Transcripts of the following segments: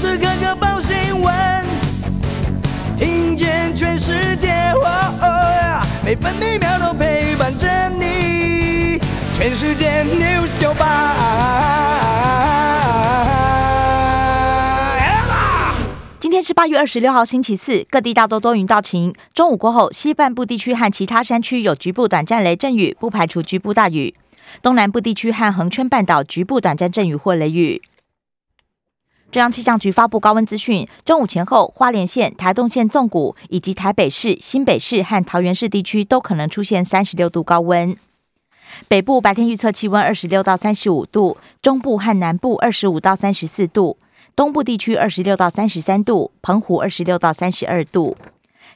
时刻刻报新闻，听见全世界，每分每秒都陪伴着你。全世界 news 九八。今天是八月二十六号，星期四，各地大多多云到晴。中午过后，西半部地区和其他山区有局部短暂雷阵雨，不排除局部大雨。东南部地区和恒春半岛局部短暂阵雨或雷雨。中央气象局发布高温资讯，中午前后，花莲县、台东县纵谷以及台北市、新北市和桃园市地区都可能出现三十六度高温。北部白天预测气温二十六到三十五度，中部和南部二十五到三十四度，东部地区二十六到三十三度，澎湖二十六到三十二度。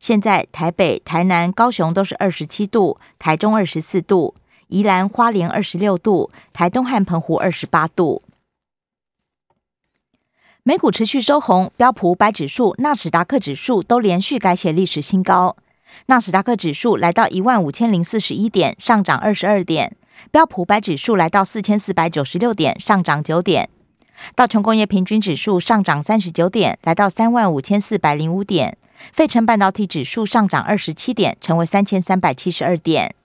现在台北、台南、高雄都是二十七度，台中二十四度，宜兰花莲二十六度，台东和澎湖二十八度。美股持续收红，标普五百指数、纳斯达克指数都连续改写历史新高。纳斯达克指数来到一万五千零四十一点，上涨二十二点；标普五百指数来到四千四百九十六点，上涨九点。道琼工业平均指数上涨三十九点，来到三万五千四百零五点。费城半导体指数上涨二十七点，成为三千三百七十二点。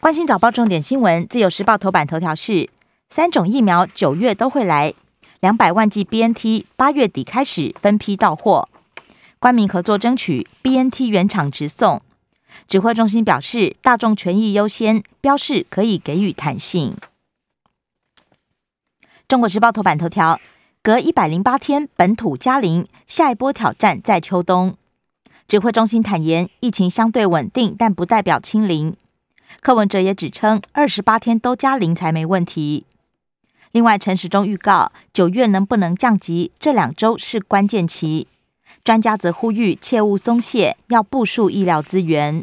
关心早报重点新闻，自由时报头版头条是。三种疫苗九月都会来，两百万剂 BNT 八月底开始分批到货。官民合作争取 BNT 原厂直送。指挥中心表示，大众权益优先，标示可以给予弹性。中国时报头版头条：隔一百零八天本土加零，下一波挑战在秋冬。指挥中心坦言，疫情相对稳定，但不代表清零。柯文哲也指称，二十八天都加零才没问题。另外，陈时中预告，九月能不能降级，这两周是关键期。专家则呼吁切勿松懈，要部署医疗资源。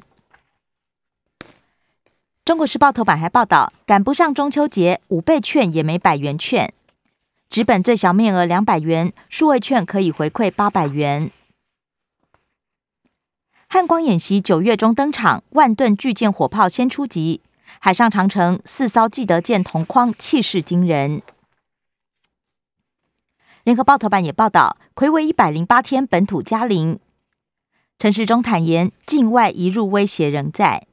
中国时报头版还报道，赶不上中秋节，五倍券也没百元券，纸本最小面额两百元，数位券可以回馈八百元。汉光演习九月中登场，万吨巨舰火炮先出击。海上长城四艘记得舰同框，气势惊人。联合报头版也报道，魁违一百零八天本土加零。陈时中坦言，境外移入威胁仍在。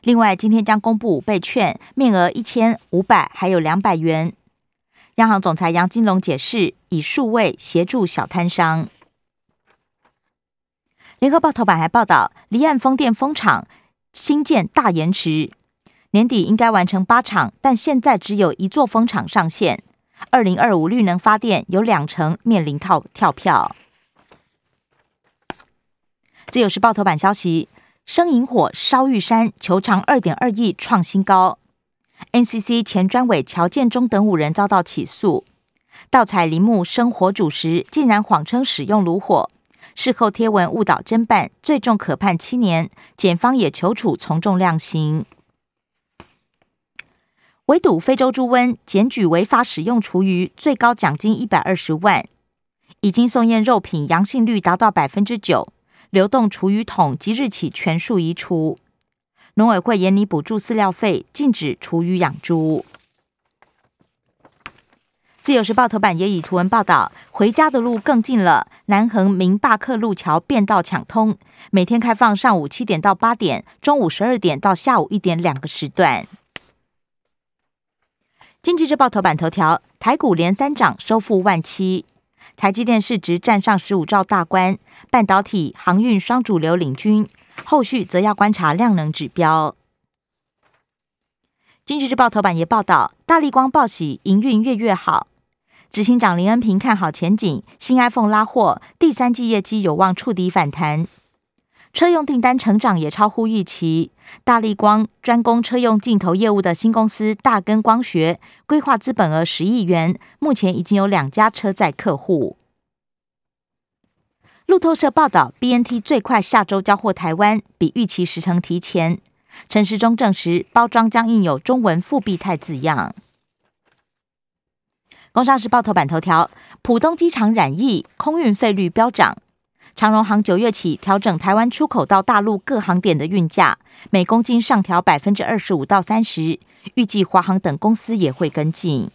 另外，今天将公布五倍券，面额一千、五百，还有两百元。央行总裁杨金龙解释，以数位协助小摊商。联合报头版还报道，离岸风电风场新建大延迟。年底应该完成八场，但现在只有一座风场上线。二零二五绿能发电有两成面临套跳票。自由时报头版消息：生引火烧玉山，球场二点二亿创新高。NCC 前专委乔建中等五人遭到起诉。盗采林木生火煮食，竟然谎称使用炉火，事后贴文误导侦办，最重可判七年。检方也求处从重量刑。围堵非洲猪瘟，检举违法使用厨余，最高奖金一百二十万。已经送验肉品阳性率达到百分之九，流动厨余桶即日起全数移除。农委会严拟补助饲料费，禁止厨余养猪。自由时报头版也以图文报道，回家的路更近了。南横明坝克路桥变道抢通，每天开放上午七点到八点，中午十二点到下午一点两个时段。经济日报头版头条：台股连三涨，收复万七。台积电市值站上十五兆大关，半导体、航运双主流领军，后续则要观察量能指标。经济日报头版也报道，大力光报喜，营运越越好。执行长林恩平看好前景，新 iPhone 拉货，第三季业绩有望触底反弹。车用订单成长也超乎预期。大力光专攻车用镜头业务的新公司大根光学，规划资本额十亿元，目前已经有两家车载客户。路透社报道，BNT 最快下周交货台湾，比预期时程提前。陈时中证实，包装将印有中文复必泰字样。工商时报头版头条：浦东机场染疫，空运费率飙涨。长荣航九月起调整台湾出口到大陆各航点的运价，每公斤上调百分之二十五到三十，预计华航等公司也会跟进。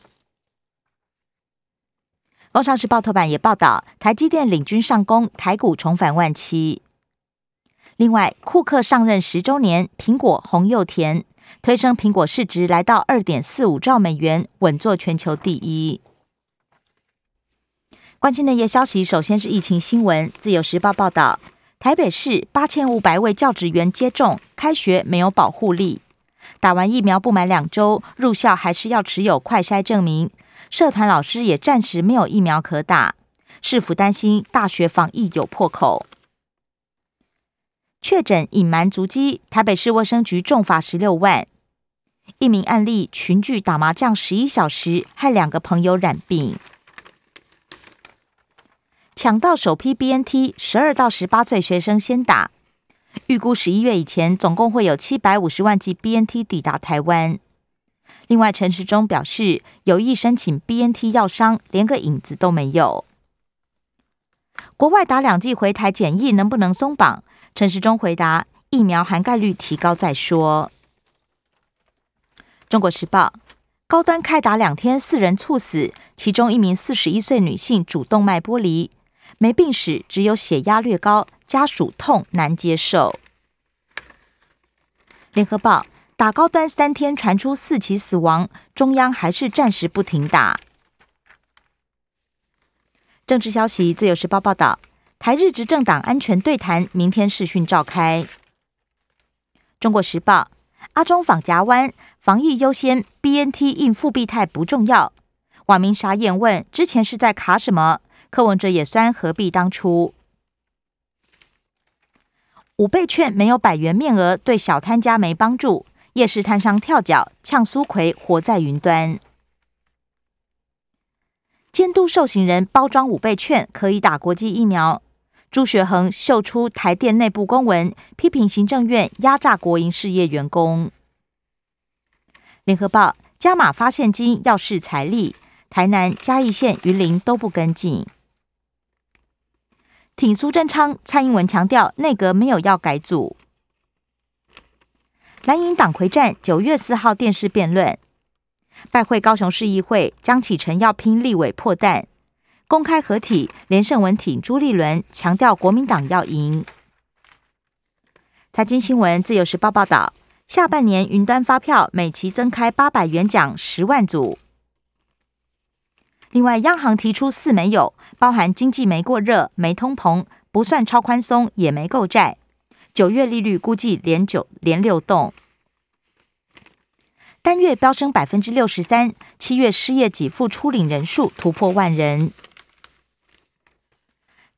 工商时报头版也报道，台积电领军上攻，台股重返万七。另外，库克上任十周年，苹果红又甜，推升苹果市值来到二点四五兆美元，稳坐全球第一。关心的夜消息，首先是疫情新闻。自由时报报道，台北市八千五百位教职员接种，开学没有保护力。打完疫苗不满两周，入校还是要持有快筛证明。社团老师也暂时没有疫苗可打，市府担心大学防疫有破口。确诊隐瞒足迹，台北市卫生局重罚十六万。一名案例群聚打麻将十一小时，害两个朋友染病。抢到首批 BNT，十二到十八岁学生先打。预估十一月以前，总共会有七百五十万剂 BNT 抵达台湾。另外，陈时中表示，有意申请 BNT 药商，连个影子都没有。国外打两剂回台检疫能不能松绑？陈时中回答：疫苗含盖率提高再说。中国时报：高端开打两天，四人猝死，其中一名四十一岁女性主动脉剥离，没病史，只有血压略高，家属痛难接受。联合报。打高端三天传出四起死亡，中央还是暂时不停打。政治消息，自由时报报道，台日执政党安全对谈明天视讯召开。中国时报，阿中访夹湾，防疫优先，BNT 应复必泰不重要。网民傻眼问：之前是在卡什么？柯文哲也酸，何必当初？五倍券没有百元面额，对小摊家没帮助。夜市摊商跳脚，呛苏奎活在云端。监督受刑人包装五倍券可以打国际疫苗。朱学恒秀出台电内部公文，批评行政院压榨国营事业员工。联合报加码发现金要视财力，台南嘉义县云林都不跟进。挺苏贞昌，蔡英文强调内阁没有要改组。蓝营党魁战九月四号电视辩论，拜会高雄市议会，江启臣要拼立委破蛋，公开合体，连胜文挺朱立伦，强调国民党要赢。财经新闻自由时报报道，下半年云端发票每期增开八百元奖十万组。另外，央行提出四没有，包含经济没过热、没通膨、不算超宽松、也没购债。九月利率估计连九连六动，单月飙升百分之六十三。七月失业给付初领人数突破万人。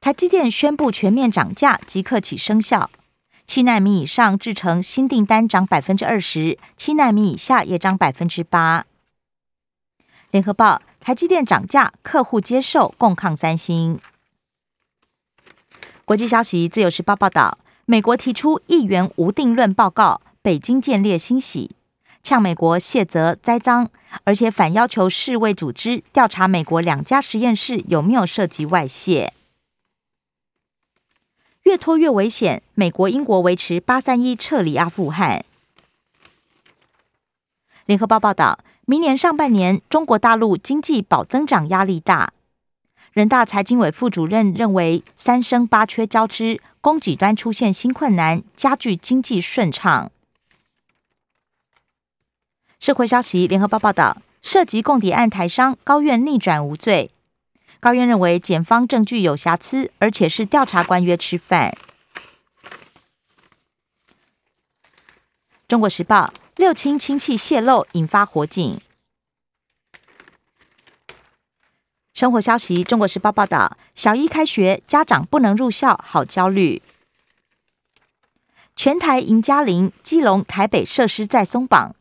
台积电宣布全面涨价，即刻起生效。七纳米以上制成新订单涨百分之二十，七纳米以下也涨百分之八。联合报：台积电涨价，客户接受，共抗三星。国际消息：自由时报报道。美国提出议员无定论报告，北京建立欣喜，呛美国卸责栽赃，而且反要求世卫组织调查美国两家实验室有没有涉及外泄。越拖越危险，美国、英国维持八三一撤离阿富汗。联合报报道，明年上半年中国大陆经济保增长压力大。人大财经委副主任认为，三升八缺交织，供给端出现新困难，加剧经济顺畅。社会消息，联合报报道，涉及共谍案台商高院逆转无罪。高院认为检方证据有瑕疵，而且是调查官约吃饭。中国时报，六亲亲戚泄露，引发火警。生活消息：中国时报报道，小一开学，家长不能入校，好焦虑。全台迎嘉陵，基隆、台北设施再松绑，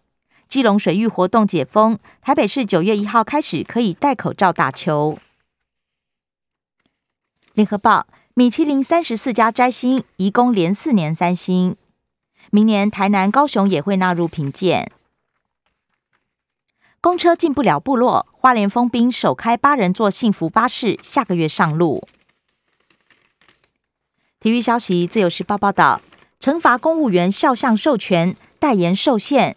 基隆水域活动解封，台北市九月一号开始可以戴口罩打球。联合报：米其林三十四家摘星，移工连四年三星，明年台南、高雄也会纳入评鉴。公车进不了部落，花莲封兵首开八人座幸福巴士，下个月上路。体育消息：自由时报报道，惩罚公务员肖像授权代言受限，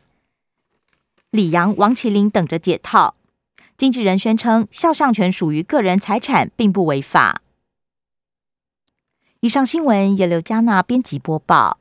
李阳、王麒麟等着解套。经纪人宣称，肖像权属于个人财产，并不违法。以上新闻由刘嘉娜编辑播报。